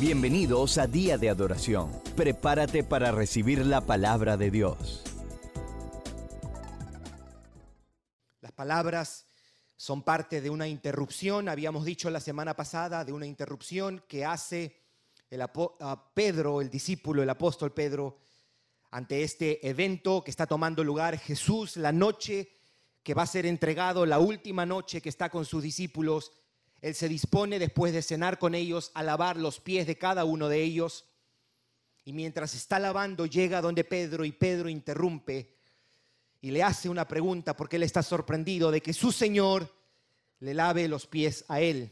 Bienvenidos a Día de Adoración. Prepárate para recibir la palabra de Dios. Las palabras son parte de una interrupción, habíamos dicho la semana pasada, de una interrupción que hace el Pedro, el discípulo, el apóstol Pedro, ante este evento que está tomando lugar Jesús, la noche que va a ser entregado, la última noche que está con sus discípulos él se dispone después de cenar con ellos a lavar los pies de cada uno de ellos. Y mientras está lavando llega donde Pedro y Pedro interrumpe y le hace una pregunta porque él está sorprendido de que su Señor le lave los pies a él.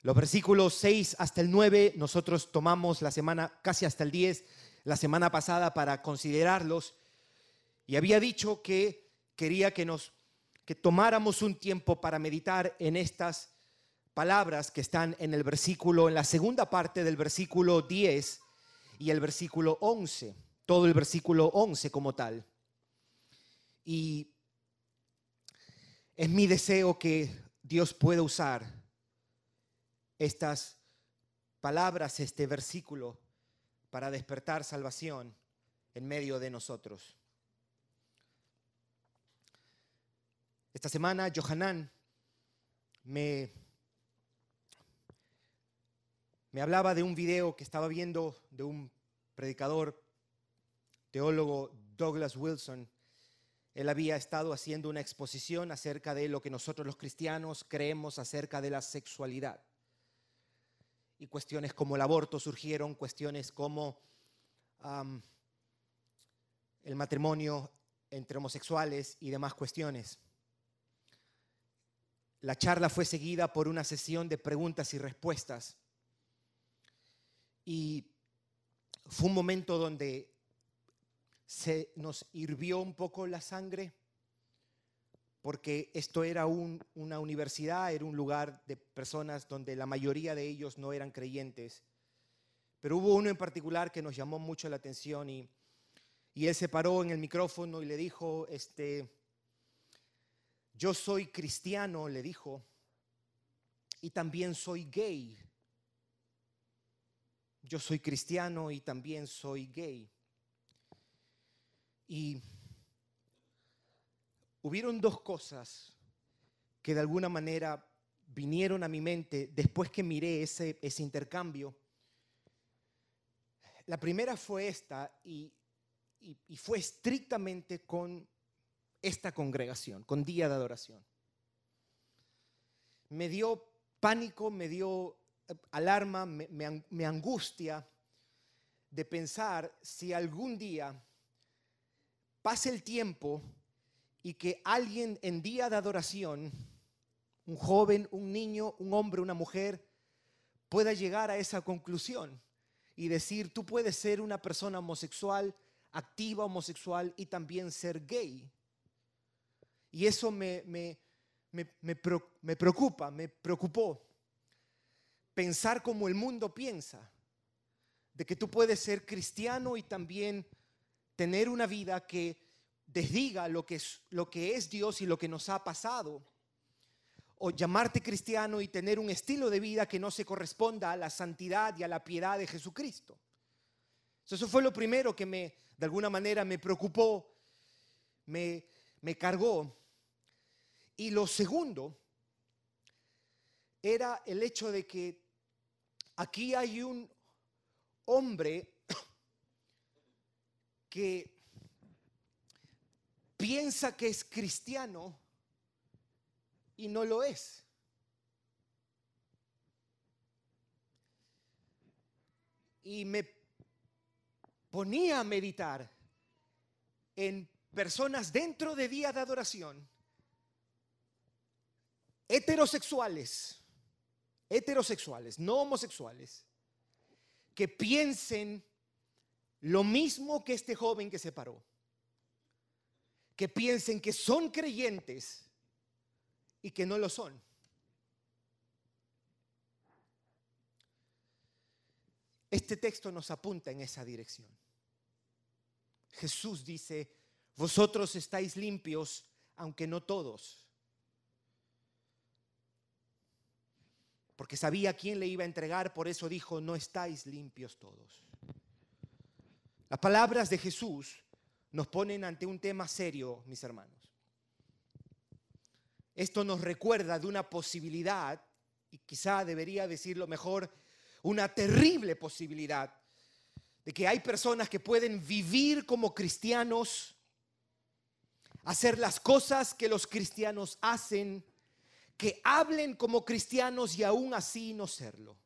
Los versículos 6 hasta el 9 nosotros tomamos la semana, casi hasta el 10, la semana pasada para considerarlos. Y había dicho que quería que nos tomáramos un tiempo para meditar en estas palabras que están en el versículo, en la segunda parte del versículo 10 y el versículo 11, todo el versículo 11 como tal. Y es mi deseo que Dios pueda usar estas palabras, este versículo, para despertar salvación en medio de nosotros. Esta semana Johanan me, me hablaba de un video que estaba viendo de un predicador, teólogo Douglas Wilson. Él había estado haciendo una exposición acerca de lo que nosotros los cristianos creemos acerca de la sexualidad. Y cuestiones como el aborto surgieron, cuestiones como el matrimonio entre homosexuales y demás cuestiones. La charla fue seguida por una sesión de preguntas y respuestas. Y fue un momento donde se nos hirvió un poco la sangre, porque esto era una universidad, era un lugar de personas donde la mayoría de ellos no eran creyentes. Pero hubo uno en particular que nos llamó mucho la atención y, él se paró en el micrófono y le dijo, este, yo soy cristiano, le dijo, y también soy gay. Yo soy cristiano y también soy gay. Y hubieron dos cosas que de alguna manera vinieron a mi mente después que miré ese, ese intercambio. La primera fue esta y, y fue estrictamente con esta congregación, con día de adoración. Me dio pánico, me dio eh, alarma, me, angustia de pensar si algún día pase el tiempo y que alguien en día de adoración, un joven, un niño, un hombre, una mujer, pueda llegar a esa conclusión y decir, tú puedes ser una persona homosexual, activa homosexual y también ser gay. Y eso me, me, me, preocupa, me preocupó. Pensar como el mundo piensa, de que tú puedes ser cristiano y también tener una vida que desdiga lo que es, lo que es Dios y lo que nos ha pasado. O llamarte cristiano y tener un estilo de vida que no se corresponda a la santidad y a la piedad de Jesucristo. Eso fue lo primero que me, de alguna manera, me preocupó, me, me cargó. Y lo segundo era el hecho de que aquí hay un hombre que piensa que es cristiano y no lo es. Y me ponía a meditar en personas dentro de día de adoración heterosexuales, heterosexuales, no homosexuales, que piensen lo mismo que este joven que se paró, que piensen que son creyentes y que no lo son. Este texto nos apunta en esa dirección. Jesús dice, vosotros estáis limpios, aunque no todos. Porque sabía quién le iba a entregar, por eso dijo, no estáis limpios todos. Las palabras de Jesús nos ponen ante un tema serio, mis hermanos. Esto nos recuerda de una posibilidad, y quizá debería decirlo mejor, una terrible posibilidad, de que hay personas que pueden vivir como cristianos, hacer las cosas que los cristianos hacen, que hablen como cristianos y aún así no serlo.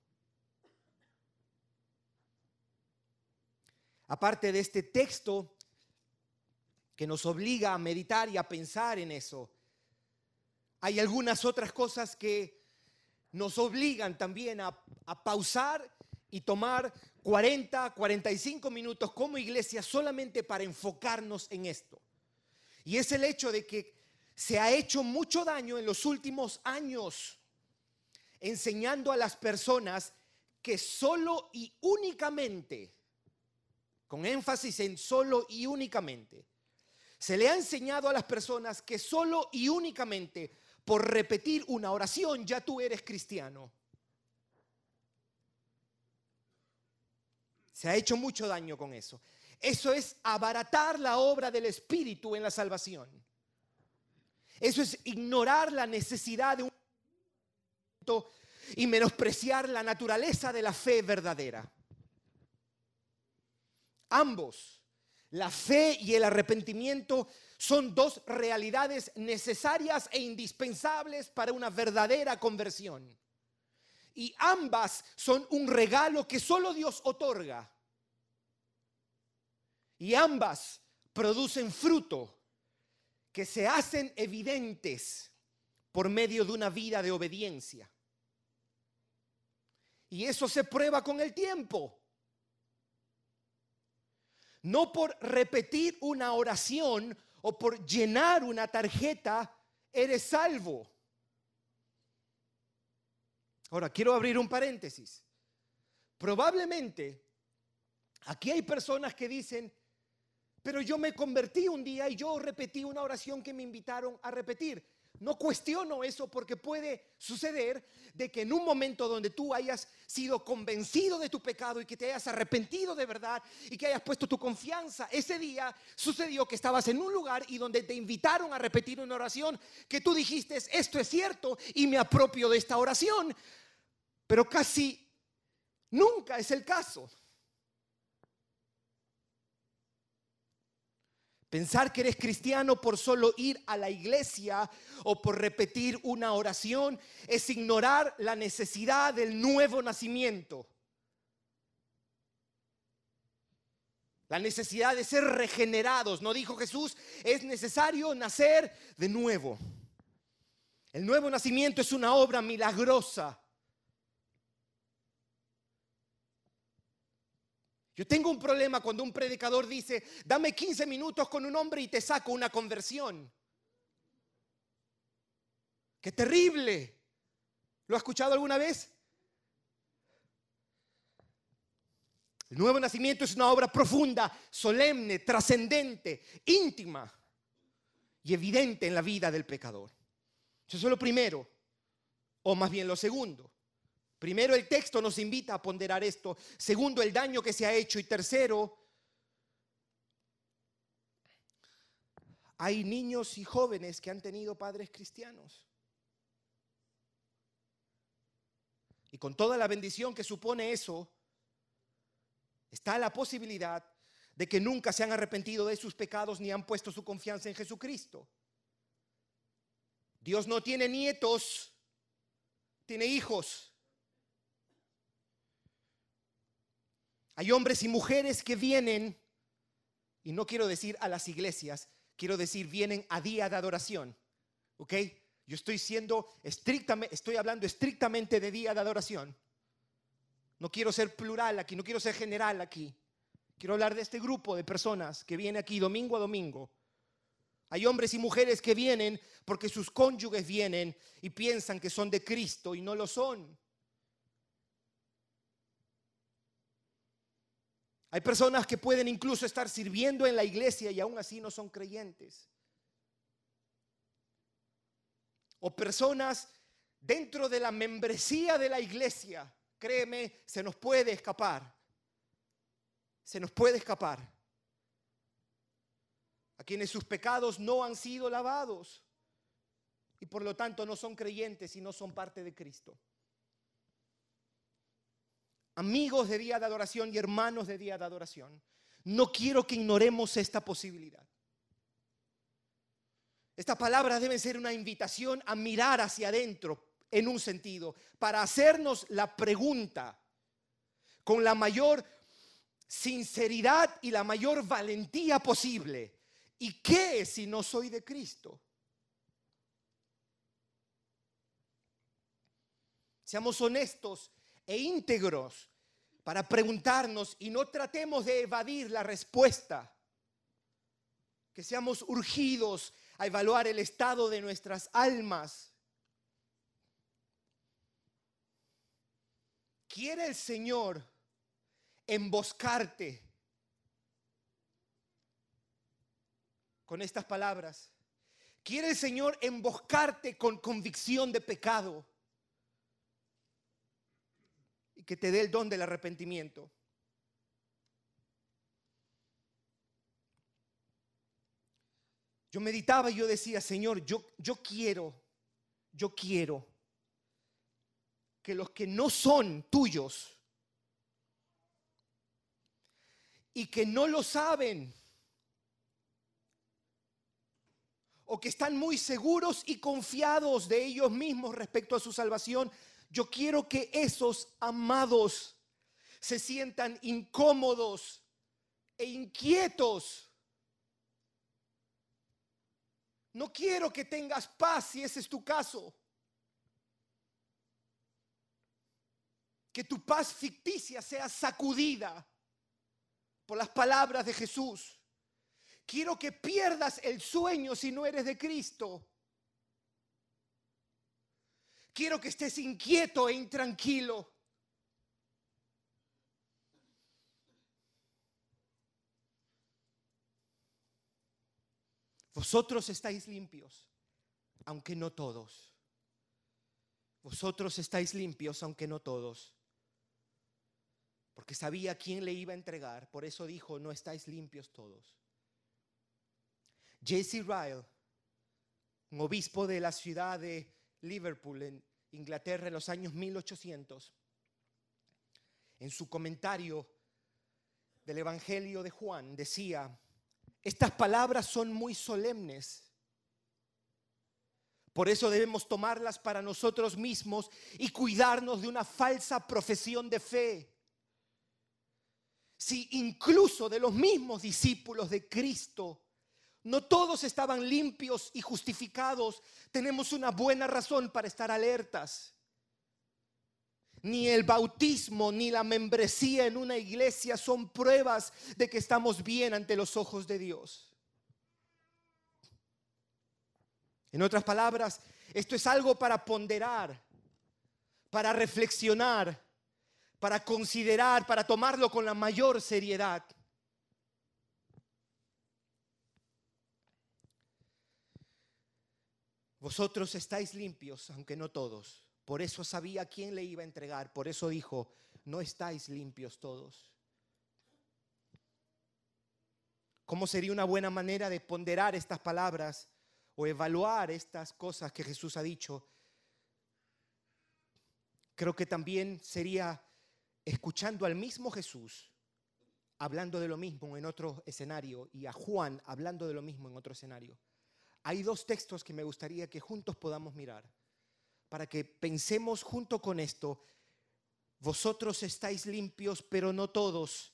Aparte de este texto que nos obliga a meditar y a pensar en eso, hay algunas otras cosas que nos obligan también a, pausar y tomar 40, 45 minutos como iglesia solamente para enfocarnos en esto. Y es el hecho de que se ha hecho mucho daño en los últimos años enseñando a las personas que solo y únicamente, con énfasis en solo y únicamente, se le ha enseñado a las personas que solo y únicamente por repetir una oración ya tú eres cristiano. Se ha hecho mucho daño con eso. Eso es abaratar la obra del Espíritu en la salvación. Eso es ignorar la necesidad de un y menospreciar la naturaleza de la fe verdadera. Ambos, la fe y el arrepentimiento, son dos realidades necesarias e indispensables para una verdadera conversión. Y ambas son un regalo que solo Dios otorga. Y ambas producen fruto que se hacen evidentes por medio de una vida de obediencia. Y eso se prueba con el tiempo. No por repetir una oración o por llenar una tarjeta eres salvo. Ahora, quiero abrir un paréntesis. Probablemente aquí hay personas que dicen, pero yo me convertí un día y yo repetí una oración que me invitaron a repetir. No cuestiono eso porque puede suceder de que en un momento donde tú hayas sido convencido de tu pecado y que te hayas arrepentido de verdad y que hayas puesto tu confianza, ese día sucedió que estabas en un lugar y donde te invitaron a repetir una oración que tú dijiste, esto es cierto y me apropio de esta oración, pero casi nunca es el caso. Pensar que eres cristiano por solo ir a la iglesia o por repetir una oración es ignorar la necesidad del nuevo nacimiento. La necesidad de ser regenerados. No dijo Jesús, es necesario nacer de nuevo. El nuevo nacimiento es una obra milagrosa Yo tengo un problema cuando un predicador dice, dame 15 minutos con un hombre y te saco una conversión. Qué terrible. ¿Lo ha escuchado alguna vez? El nuevo nacimiento es una obra profunda, solemne, trascendente, íntima y evidente en la vida del pecador. Eso es lo primero, o más bien lo segundo. Primero, el texto nos invita a ponderar esto. Segundo, el daño que se ha hecho. Y tercero, hay niños y jóvenes que han tenido padres cristianos. Y con toda la bendición que supone eso, está la posibilidad de que nunca se han arrepentido de sus pecados ni han puesto su confianza en Jesucristo. Dios no tiene nietos, tiene hijos. Hay hombres y mujeres que vienen, y no quiero decir a las iglesias, quiero decir vienen a día de adoración. ¿Ok? Yo estoy siendo estrictamente, estoy hablando estrictamente de día de adoración. No quiero ser plural aquí, no quiero ser general aquí. Quiero hablar de este grupo de personas que viene aquí domingo a domingo. Hay hombres y mujeres que vienen porque sus cónyuges vienen y piensan que son de Cristo y no lo son. Hay personas que pueden incluso estar sirviendo en la iglesia y aún así no son creyentes. O personas dentro de la membresía de la iglesia, créeme, se nos puede escapar. Se nos puede escapar. A quienes sus pecados no han sido lavados y por lo tanto no son creyentes y no son parte de Cristo. Amigos de día de adoración y hermanos de día de adoración, no quiero que ignoremos esta posibilidad. Esta palabra debe ser una invitación a mirar hacia adentro en un sentido, para hacernos la pregunta con la mayor sinceridad y la mayor valentía posible. ¿Y qué si no soy de Cristo? Seamos honestos e íntegros para preguntarnos y no tratemos de evadir la respuesta. Que seamos urgidos a evaluar el estado de nuestras almas. ¿Quiere el Señor emboscarte con estas palabras? ¿Quiere el Señor emboscarte con convicción de pecado? Que te dé el don del arrepentimiento. Yo meditaba y yo decía, Señor, yo, yo quiero, yo quiero que los que no son tuyos y que no lo saben, o que están muy seguros y confiados de ellos mismos respecto a su salvación, yo quiero que esos amados se sientan incómodos e inquietos. No quiero que tengas paz si ese es tu caso. Que tu paz ficticia sea sacudida por las palabras de Jesús. Quiero que pierdas el sueño si no eres de Cristo. Quiero que estés inquieto e intranquilo. Vosotros estáis limpios, aunque no todos. Vosotros estáis limpios, aunque no todos. Porque sabía quién le iba a entregar, por eso dijo, no estáis limpios todos. J.C. Ryle, un obispo de la ciudad de Liverpool, en Inglaterra, en los años 1800, en su comentario del Evangelio de Juan, decía, estas palabras son muy solemnes. Por eso debemos tomarlas para nosotros mismos y cuidarnos de una falsa profesión de fe. Si incluso de los mismos discípulos de Cristo no todos estaban limpios y justificados. Tenemos una buena razón para estar alertas. Ni el bautismo ni la membresía en una iglesia son pruebas de que estamos bien ante los ojos de Dios. En otras palabras, esto es algo para ponderar, para reflexionar, para considerar, para tomarlo con la mayor seriedad. Vosotros estáis limpios, aunque no todos. Por eso sabía quién le iba a entregar. Por eso dijo, no estáis limpios todos. ¿Cómo sería una buena manera de ponderar estas palabras o evaluar estas cosas que Jesús ha dicho? Creo que también sería escuchando al mismo Jesús hablando de lo mismo en otro escenario y a Juan hablando de lo mismo en otro escenario. Hay dos textos que me gustaría que juntos podamos mirar para que pensemos junto con esto. Vosotros estáis limpios, pero no todos.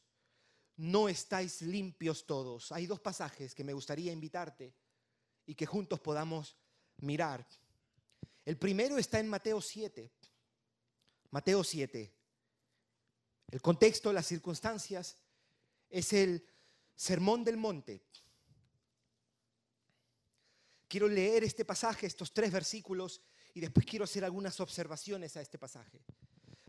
No estáis limpios todos. Hay dos pasajes que me gustaría invitarte y que juntos podamos mirar. El primero está en Mateo 7. Mateo 7. El contexto, las circunstancias, es el sermón del monte. Quiero leer este pasaje, estos tres versículos, y después quiero hacer algunas observaciones a este pasaje.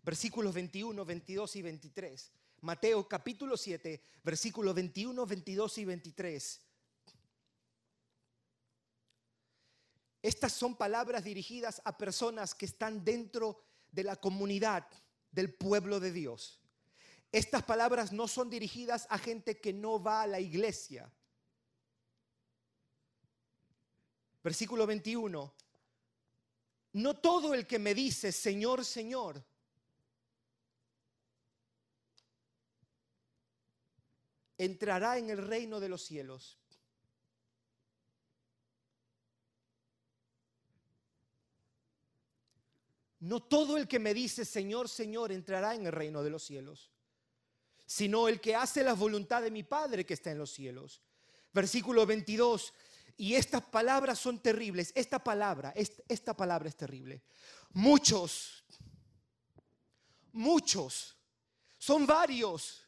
Versículos 21, 22 y 23. Mateo capítulo 7, versículos 21, 22 y 23. Estas son palabras dirigidas a personas que están dentro de la comunidad del pueblo de Dios. Estas palabras no son dirigidas a gente que no va a la iglesia. Versículo 21. No todo el que me dice, Señor, Señor, entrará en el reino de los cielos. No todo el que me dice, Señor, Señor, entrará en el reino de los cielos, sino el que hace la voluntad de mi Padre que está en los cielos. Versículo 22. Y estas palabras son terribles. Esta palabra, esta palabra es terrible. Muchos, muchos, son varios.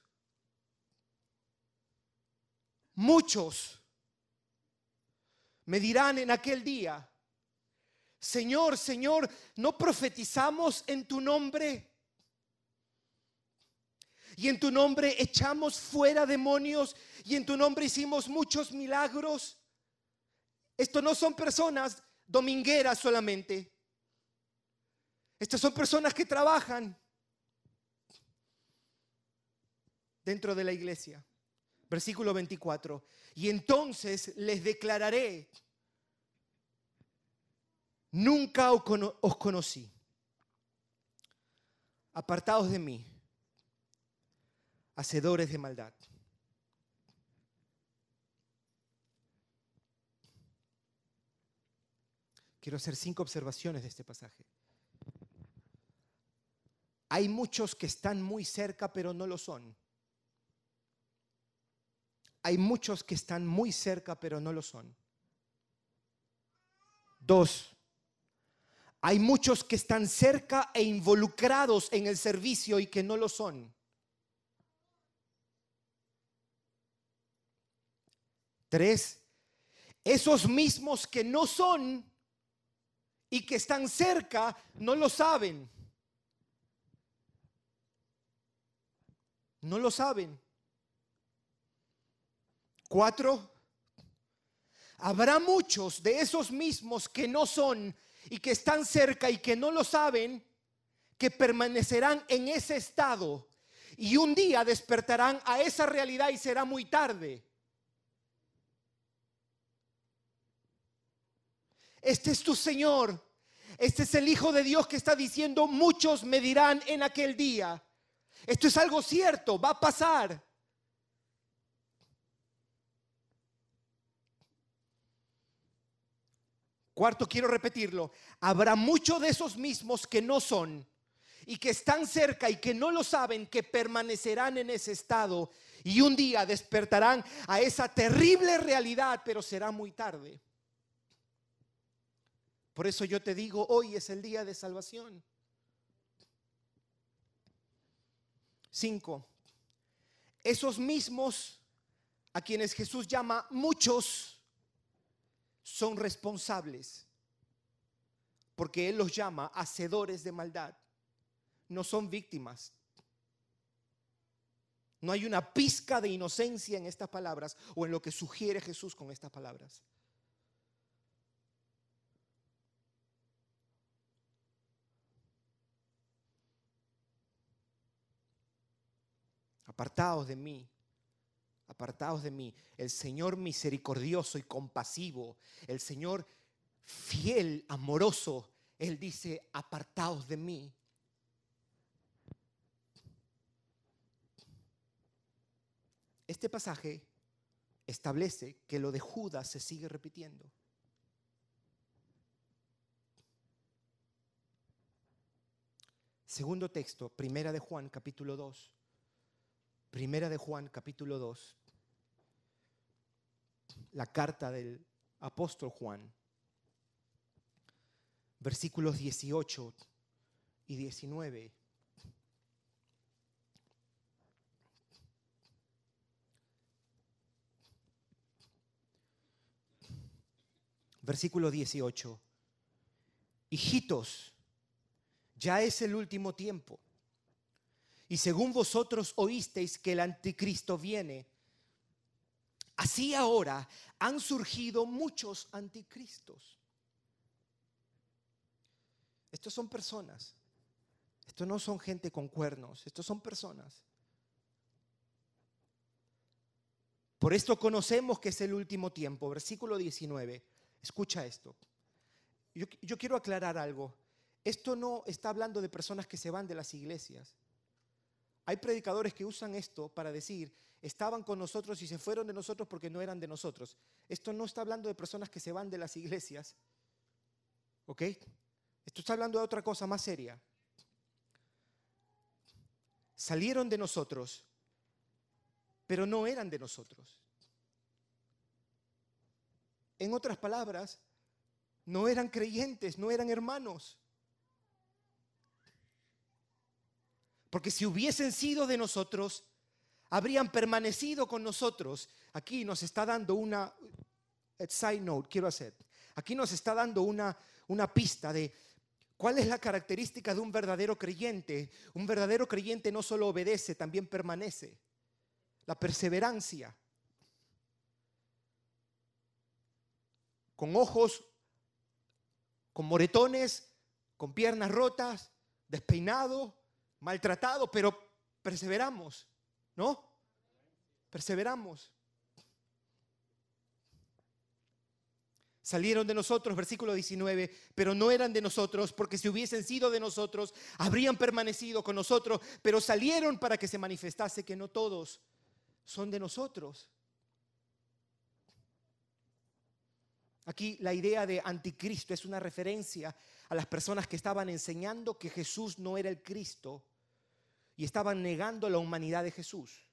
Muchos me dirán en aquel día, Señor, Señor, ¿no profetizamos en tu nombre? Y en tu nombre echamos fuera demonios y en tu nombre hicimos muchos milagros. Esto no son personas domingueras solamente. Estas son personas que trabajan dentro de la iglesia. Versículo 24. Y entonces les declararé, nunca os conocí. Apartados de mí, hacedores de maldad. Quiero hacer cinco observaciones de este pasaje. Hay muchos que están muy cerca pero no lo son. Hay muchos que están muy cerca pero no lo son. Dos, hay muchos que están cerca e involucrados en el servicio y que no lo son. Tres, esos mismos que no son y que están cerca no lo saben. No lo saben. Cuatro, habrá muchos de esos mismos que no son y que están cerca y que no lo saben, que permanecerán en ese estado y un día despertarán a esa realidad y será muy tarde. Este es tu Señor. Este es el Hijo de Dios que está diciendo, muchos me dirán en aquel día. Esto es algo cierto, va a pasar. Cuarto, quiero repetirlo. Habrá muchos de esos mismos que no son y que están cerca y que no lo saben, que permanecerán en ese estado y un día despertarán a esa terrible realidad, pero será muy tarde. Por eso yo te digo, hoy es el día de salvación. Cinco, esos mismos a quienes Jesús llama muchos son responsables, porque Él los llama hacedores de maldad, no son víctimas. No hay una pizca de inocencia en estas palabras o en lo que sugiere Jesús con estas palabras. Apartaos de mí, apartaos de mí. El Señor misericordioso y compasivo, el Señor fiel, amoroso, Él dice, apartaos de mí. Este pasaje establece que lo de Judas se sigue repitiendo. Segundo texto, primera de Juan, capítulo 2. Primera de Juan, capítulo 2, la carta del apóstol Juan, versículos 18 y 19. Versículo 18. Hijitos, ya es el último tiempo. Y según vosotros oísteis que el anticristo viene, así ahora han surgido muchos anticristos. Estos son personas. Estos no son gente con cuernos, estos son personas. Por esto conocemos que es el último tiempo. Versículo 19. Escucha esto. Yo, yo, quiero aclarar algo. Esto no está hablando de personas que se van de las iglesias. Hay predicadores que usan esto para decir, estaban con nosotros y se fueron de nosotros porque no eran de nosotros. Esto no está hablando de personas que se van de las iglesias. ¿Ok? Esto está hablando de otra cosa más seria. Salieron de nosotros, pero no eran de nosotros. En otras palabras, no eran creyentes, no eran hermanos. Porque si hubiesen sido de nosotros, habrían permanecido con nosotros. Aquí nos está dando una eh, side note, quiero hacer. Aquí nos está dando una, una pista de cuál es la característica de un verdadero creyente. Un verdadero creyente no solo obedece, también permanece. La perseverancia. Con ojos, con moretones, con piernas rotas, despeinado, maltratado, pero perseveramos, ¿no? Perseveramos. Salieron de nosotros, versículo 19, pero no eran de nosotros, porque si hubiesen sido de nosotros, habrían permanecido con nosotros, pero salieron para que se manifestase que no todos son de nosotros. Aquí la idea de anticristo es una referencia a las personas que estaban enseñando que Jesús no era el Cristo y estaban negando la humanidad de Jesús.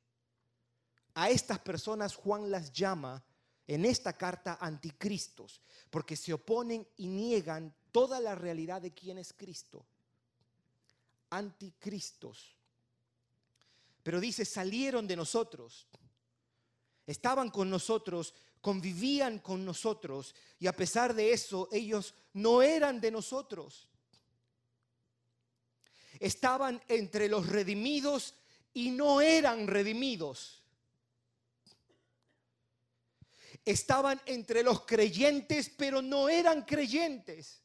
A estas personas Juan las llama en esta carta anticristos, porque se oponen y niegan toda la realidad de quién es Cristo. Anticristos. Pero dice, salieron de nosotros, estaban con nosotros, convivían con nosotros, y a pesar de eso, ellos no eran de nosotros estaban entre los redimidos y no eran redimidos. Estaban entre los creyentes, pero no eran creyentes.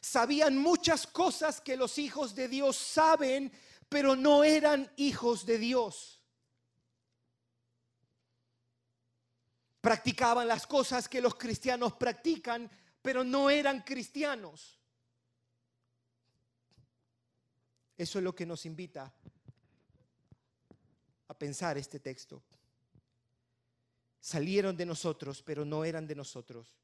Sabían muchas cosas que los hijos de Dios saben, pero no eran hijos de Dios. Practicaban las cosas que los cristianos practican, pero no eran cristianos. Eso es lo que nos invita a pensar este texto. Salieron de nosotros, pero no eran de nosotros.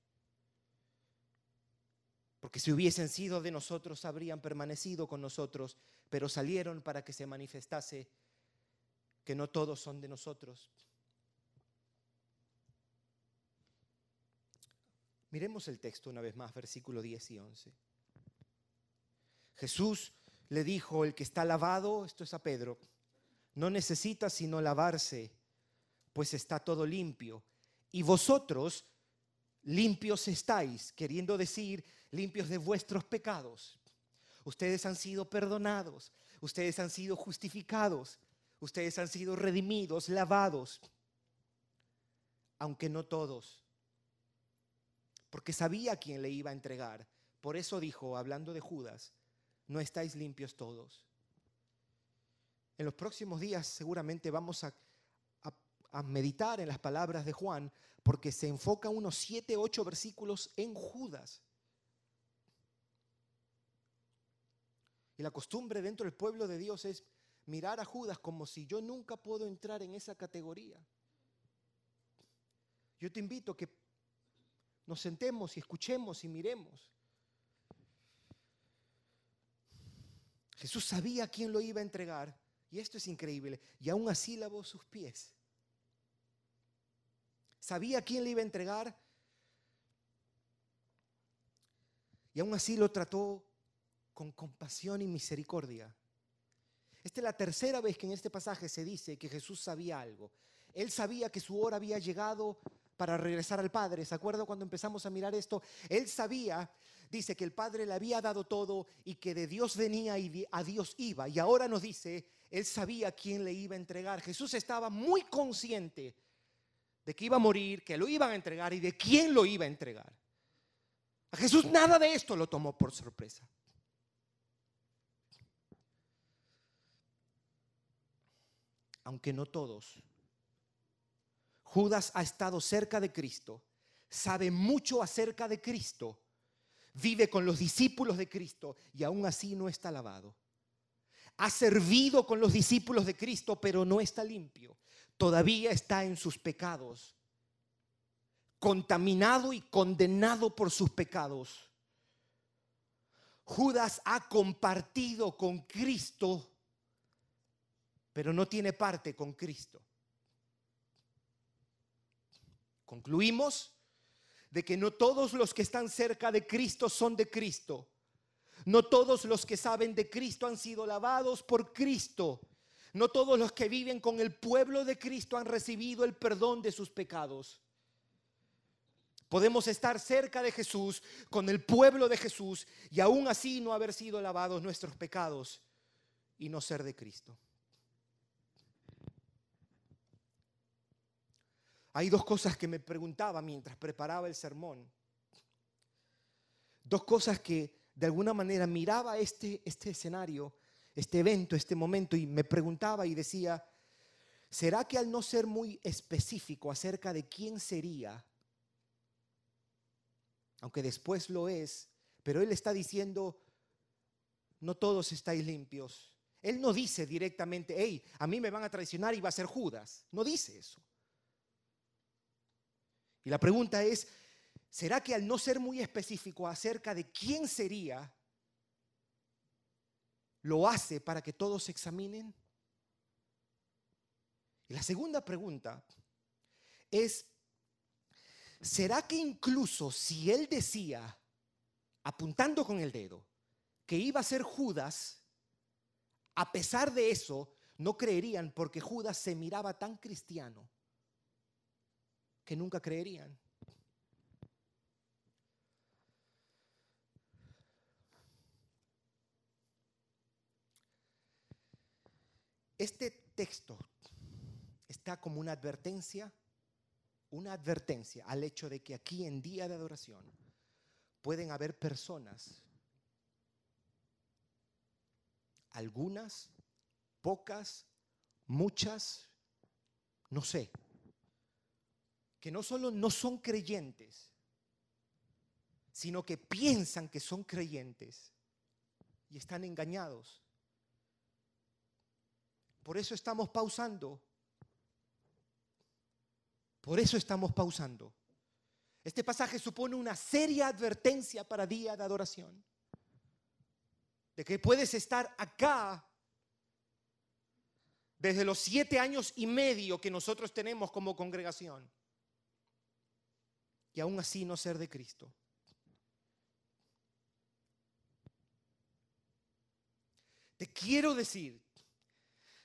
Porque si hubiesen sido de nosotros, habrían permanecido con nosotros, pero salieron para que se manifestase que no todos son de nosotros. Miremos el texto una vez más, versículo 10 y 11. Jesús le dijo el que está lavado, esto es a Pedro, no necesita sino lavarse, pues está todo limpio. Y vosotros limpios estáis, queriendo decir limpios de vuestros pecados. Ustedes han sido perdonados, ustedes han sido justificados, ustedes han sido redimidos, lavados, aunque no todos, porque sabía quién le iba a entregar. Por eso dijo, hablando de Judas, no estáis limpios todos. En los próximos días seguramente vamos a, meditar en las palabras de Juan porque se enfoca unos siete, ocho versículos en Judas. Y la costumbre dentro del pueblo de Dios es mirar a Judas como si yo nunca puedo entrar en esa categoría. Yo te invito a que nos sentemos y escuchemos y miremos. Jesús sabía quién lo iba a entregar. Y esto es increíble. Y aún así lavó sus pies. Sabía quién le iba a entregar. Y aún así lo trató con compasión y misericordia. Esta es la tercera vez que en este pasaje se dice que Jesús sabía algo. Él sabía que su hora había llegado para regresar al Padre. ¿Se acuerda cuando empezamos a mirar esto? Él sabía dice que el Padre le había dado todo y que de Dios venía y a Dios iba. Y ahora nos dice, él sabía quién le iba a entregar. Jesús estaba muy consciente de que iba a morir, que lo iban a entregar y de quién lo iba a entregar. A Jesús nada de esto lo tomó por sorpresa. Aunque no todos. Judas ha estado cerca de Cristo, sabe mucho acerca de Cristo, vive con los discípulos de Cristo y aún así no está lavado. Ha servido con los discípulos de Cristo, pero no está limpio. Todavía está en sus pecados contaminado y condenado por sus pecados. Judas ha compartido con Cristo, pero no tiene parte con Cristo. Concluimos de que no todos los que están cerca de Cristo son de Cristo. No todos los que saben de Cristo han sido lavados por Cristo. No todos los que viven con el pueblo de Cristo han recibido el perdón de sus pecados. Podemos estar cerca de Jesús, con el pueblo de Jesús, y aún así no haber sido lavados nuestros pecados y no ser de Cristo. Hay dos cosas que me preguntaba mientras preparaba el sermón. Dos cosas que de alguna manera miraba este, este escenario, este evento, este momento, y me preguntaba y decía, ¿será que al no ser muy específico acerca de quién sería aunque después lo es, pero Él está diciendo, no todos estáis limpios. Él no dice directamente, hey, a mí me van a traicionar y va a ser Judas. No dice eso. Y la pregunta es, ¿será que al no ser muy específico acerca de quién sería, lo hace para que todos se examinen? Y la segunda pregunta es, ¿será que incluso si él decía, apuntando con el dedo, que iba a ser Judas, a pesar de eso, no creerían porque Judas se miraba tan cristiano que nunca creerían? Este texto está como una advertencia una advertencia al hecho de que aquí en día de adoración pueden haber personas, algunas, pocas, muchas, no sé, que no solo no son creyentes, sino que piensan que son creyentes y están engañados. Por eso estamos pausando por eso estamos pausando. Este pasaje supone una seria advertencia para día de adoración. De que puedes estar acá desde los siete años y medio que nosotros tenemos como congregación y aún así no ser de Cristo. Te quiero decir,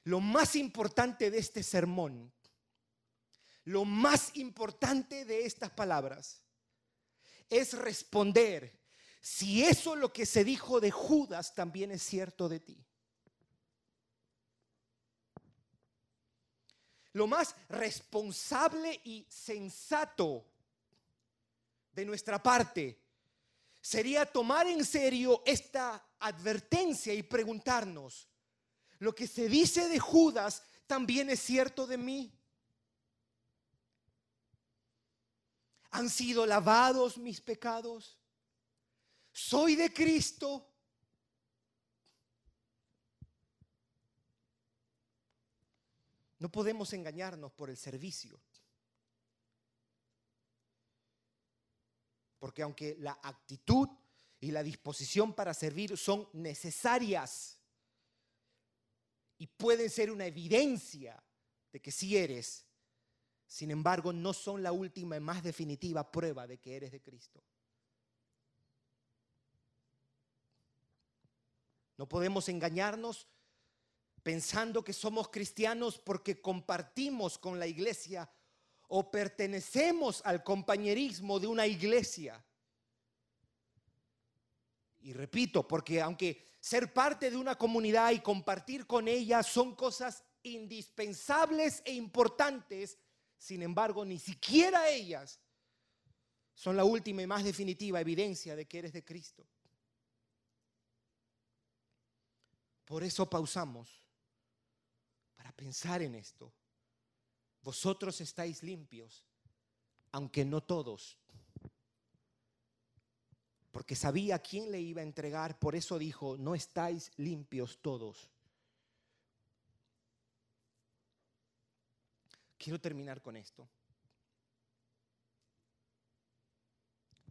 lo más importante de este sermón lo más importante de estas palabras es responder si eso lo que se dijo de Judas también es cierto de ti. Lo más responsable y sensato de nuestra parte sería tomar en serio esta advertencia y preguntarnos, ¿lo que se dice de Judas también es cierto de mí? han sido lavados mis pecados. Soy de Cristo. No podemos engañarnos por el servicio. Porque aunque la actitud y la disposición para servir son necesarias y pueden ser una evidencia de que si eres, sin embargo, no son la última y más definitiva prueba de que eres de Cristo. No podemos engañarnos pensando que somos cristianos porque compartimos con la iglesia o pertenecemos al compañerismo de una iglesia. Y repito, porque aunque ser parte de una comunidad y compartir con ella son cosas indispensables e importantes, sin embargo, ni siquiera ellas son la última y más definitiva evidencia de que eres de Cristo. Por eso pausamos para pensar en esto. Vosotros estáis limpios, aunque no todos. Porque sabía quién le iba a entregar, por eso dijo, no estáis limpios todos. Quiero terminar con esto.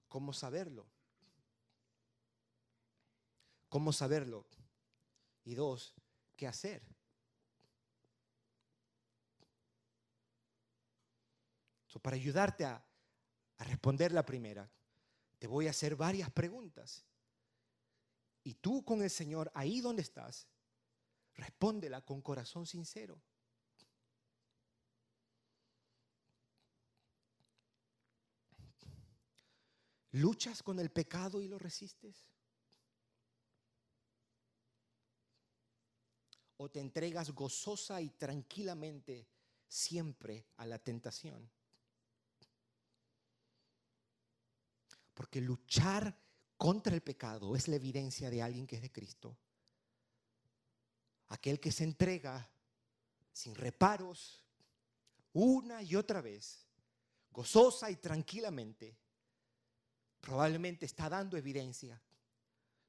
¿Cómo saberlo? ¿Cómo saberlo? Y dos, ¿qué hacer? Para ayudarte a, a responder la primera, te voy a hacer varias preguntas. Y tú con el Señor, ahí donde estás, respóndela con corazón sincero. ¿Luchas con el pecado y lo resistes? ¿O te entregas gozosa y tranquilamente siempre a la tentación? Porque luchar contra el pecado es la evidencia de alguien que es de Cristo. Aquel que se entrega sin reparos una y otra vez, gozosa y tranquilamente probablemente está dando evidencia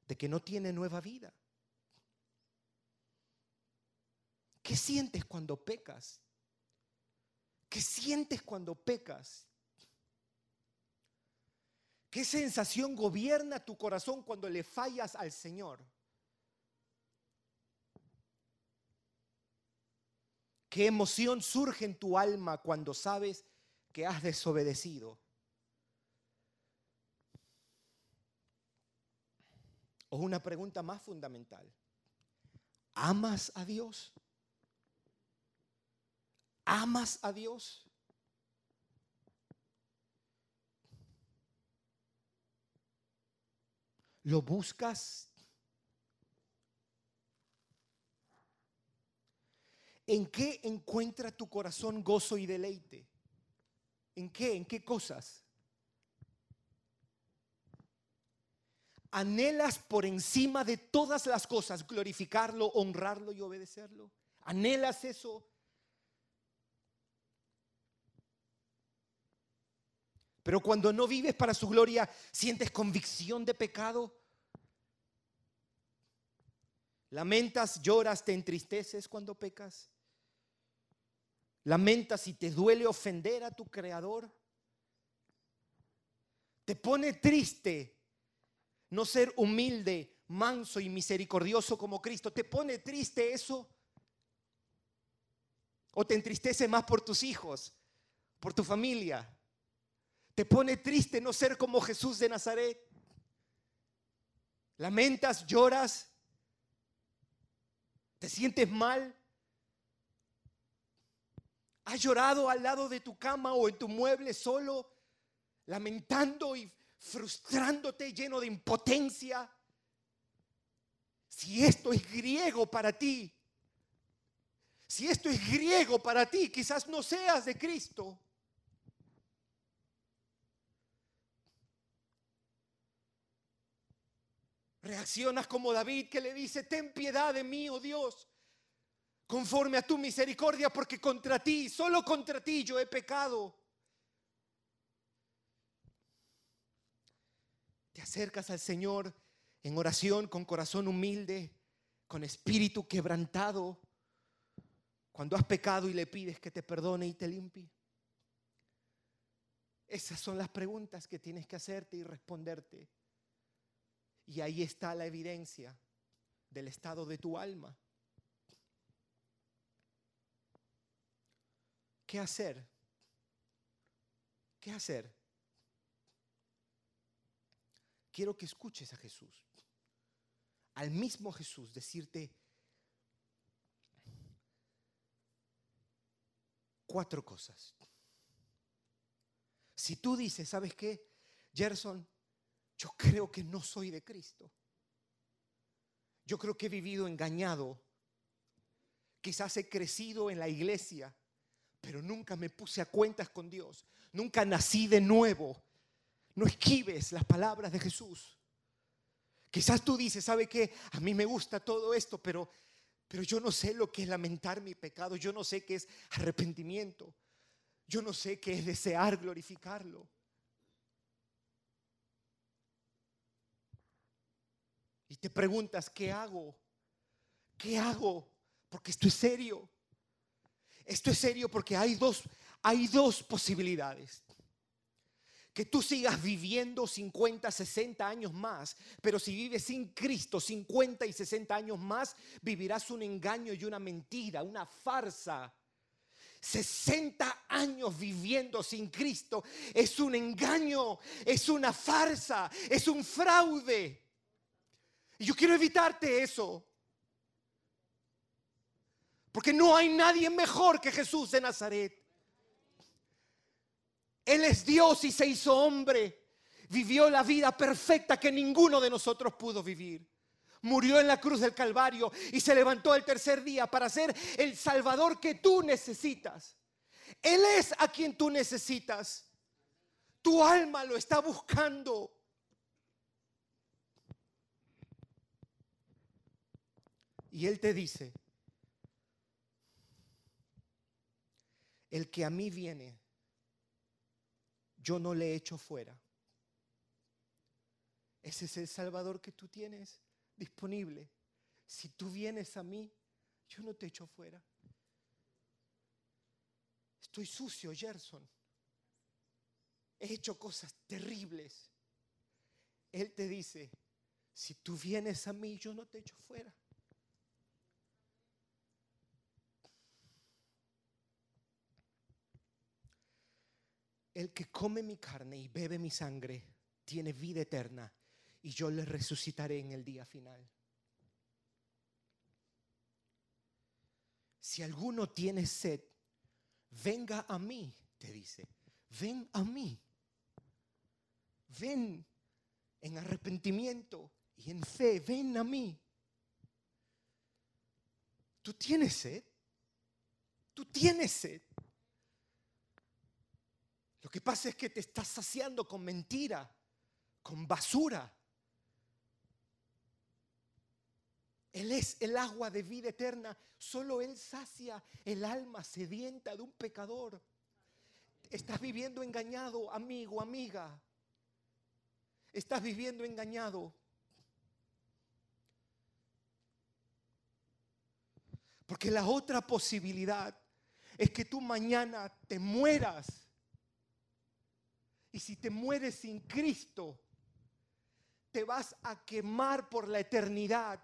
de que no tiene nueva vida. ¿Qué sientes cuando pecas? ¿Qué sientes cuando pecas? ¿Qué sensación gobierna tu corazón cuando le fallas al Señor? ¿Qué emoción surge en tu alma cuando sabes que has desobedecido? O una pregunta más fundamental. ¿Amas a Dios? ¿Amas a Dios? ¿Lo buscas? ¿En qué encuentra tu corazón gozo y deleite? ¿En qué? ¿En qué cosas? anhelas por encima de todas las cosas glorificarlo, honrarlo y obedecerlo? ¿Anhelas eso? Pero cuando no vives para su gloria, ¿sientes convicción de pecado? ¿Lamentas, lloras, te entristeces cuando pecas? ¿Lamentas y te duele ofender a tu creador? ¿Te pone triste no ser humilde, manso y misericordioso como Cristo. ¿Te pone triste eso? ¿O te entristece más por tus hijos, por tu familia? ¿Te pone triste no ser como Jesús de Nazaret? ¿Lamentas, lloras? ¿Te sientes mal? ¿Has llorado al lado de tu cama o en tu mueble solo, lamentando y frustrándote, lleno de impotencia. Si esto es griego para ti, si esto es griego para ti, quizás no seas de Cristo. Reaccionas como David que le dice, ten piedad de mí, oh Dios, conforme a tu misericordia, porque contra ti, solo contra ti yo he pecado. te acercas al Señor en oración con corazón humilde, con espíritu quebrantado, cuando has pecado y le pides que te perdone y te limpie? Esas son las preguntas que tienes que hacerte y responderte. Y ahí está la evidencia del estado de tu alma. ¿Qué hacer? ¿Qué hacer? quiero que escuches a Jesús. Al mismo Jesús decirte cuatro cosas. Si tú dices, ¿sabes qué? Gerson, yo creo que no soy de Cristo. Yo creo que he vivido engañado. Quizás he crecido en la iglesia, pero nunca me puse a cuentas con Dios. Nunca nací de nuevo. No esquives las palabras de Jesús. Quizás tú dices, ¿sabe qué? A mí me gusta todo esto, pero, pero yo no sé lo que es lamentar mi pecado. Yo no sé qué es arrepentimiento. Yo no sé qué es desear glorificarlo. Y te preguntas, ¿qué hago? ¿Qué hago? Porque esto es serio. Esto es serio porque hay dos, hay dos posibilidades. Que tú sigas viviendo 50, 60 años más, pero si vives sin Cristo 50 y 60 años más, vivirás un engaño y una mentira, una farsa. 60 años viviendo sin Cristo es un engaño, es una farsa, es un fraude. Y yo quiero evitarte eso. Porque no hay nadie mejor que Jesús de Nazaret. Él es Dios y se hizo hombre. Vivió la vida perfecta que ninguno de nosotros pudo vivir. Murió en la cruz del Calvario y se levantó el tercer día para ser el Salvador que tú necesitas. Él es a quien tú necesitas. Tu alma lo está buscando. Y Él te dice, el que a mí viene, yo no le echo fuera. Ese es el Salvador que tú tienes disponible. Si tú vienes a mí, yo no te echo fuera. Estoy sucio, Gerson. He hecho cosas terribles. Él te dice, si tú vienes a mí, yo no te echo fuera. El que come mi carne y bebe mi sangre tiene vida eterna y yo le resucitaré en el día final. Si alguno tiene sed, venga a mí, te dice, ven a mí. Ven en arrepentimiento y en fe, ven a mí. Tú tienes sed. Tú tienes sed. Lo que pasa es que te estás saciando con mentira, con basura. Él es el agua de vida eterna. Solo Él sacia el alma sedienta de un pecador. Estás viviendo engañado, amigo, amiga. Estás viviendo engañado. Porque la otra posibilidad es que tú mañana te mueras y si te mueres sin Cristo, te vas a quemar por la eternidad.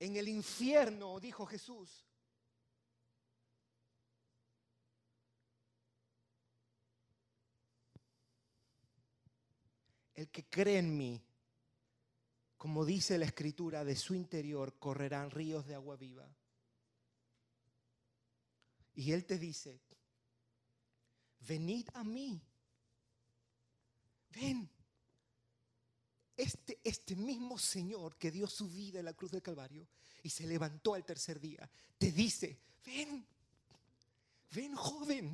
En el infierno, dijo Jesús. El que cree en mí, como dice la escritura, de su interior correrán ríos de agua viva. Y Él te dice, venid a mí. Ven. Este, este mismo Señor que dio su vida en la cruz del Calvario y se levantó al tercer día, te dice, ven, ven joven,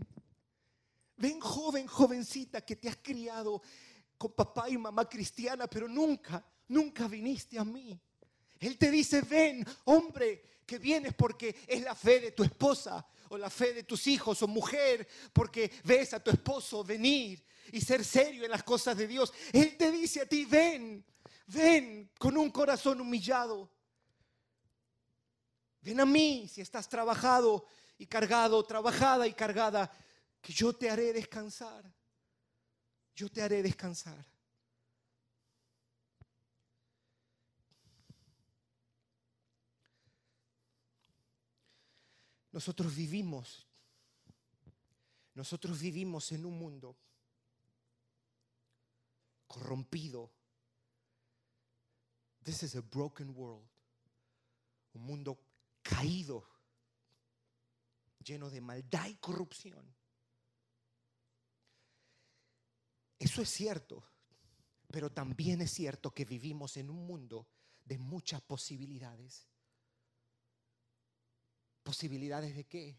ven joven, jovencita que te has criado con papá y mamá cristiana, pero nunca, nunca viniste a mí. Él te dice, ven, hombre, que vienes porque es la fe de tu esposa, o la fe de tus hijos o mujer, porque ves a tu esposo venir y ser serio en las cosas de Dios. Él te dice a ti, ven, ven con un corazón humillado. Ven a mí si estás trabajado y cargado, trabajada y cargada, que yo te haré descansar. Yo te haré descansar. Nosotros vivimos, nosotros vivimos en un mundo corrompido. This is a broken world. Un mundo caído, lleno de maldad y corrupción. Eso es cierto, pero también es cierto que vivimos en un mundo de muchas posibilidades. ¿Posibilidades de qué?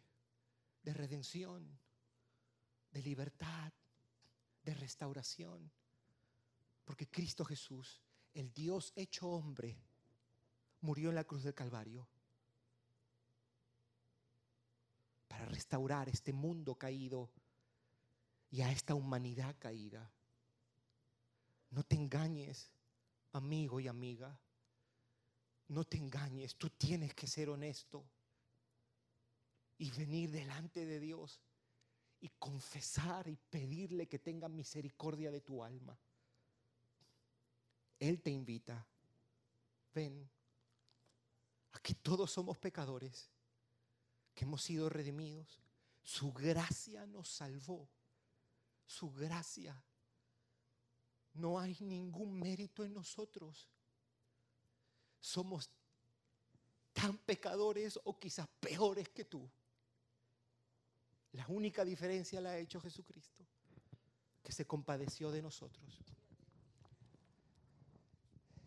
de redención, de libertad, de restauración. Porque Cristo Jesús, el Dios hecho hombre, murió en la cruz del Calvario para restaurar este mundo caído y a esta humanidad caída. No te engañes, amigo y amiga. No te engañes, tú tienes que ser honesto y venir delante de Dios y confesar y pedirle que tenga misericordia de tu alma. Él te invita. Ven, aquí todos somos pecadores, que hemos sido redimidos. Su gracia nos salvó. Su gracia. No hay ningún mérito en nosotros. Somos tan pecadores o quizás peores que tú. La única diferencia la ha hecho Jesucristo, que se compadeció de nosotros.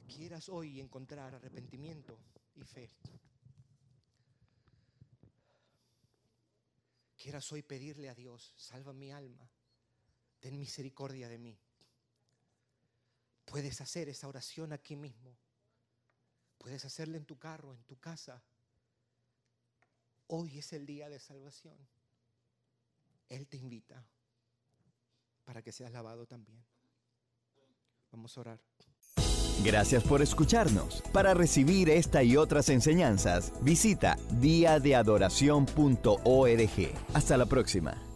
Quieras hoy encontrar arrepentimiento y fe. Quieras hoy pedirle a Dios, salva mi alma, ten misericordia de mí. Puedes hacer esa oración aquí mismo. Puedes hacerla en tu carro, en tu casa. Hoy es el día de salvación. Él te invita para que seas lavado también. Vamos a orar. Gracias por escucharnos. Para recibir esta y otras enseñanzas, visita diadeadoración.org. Hasta la próxima.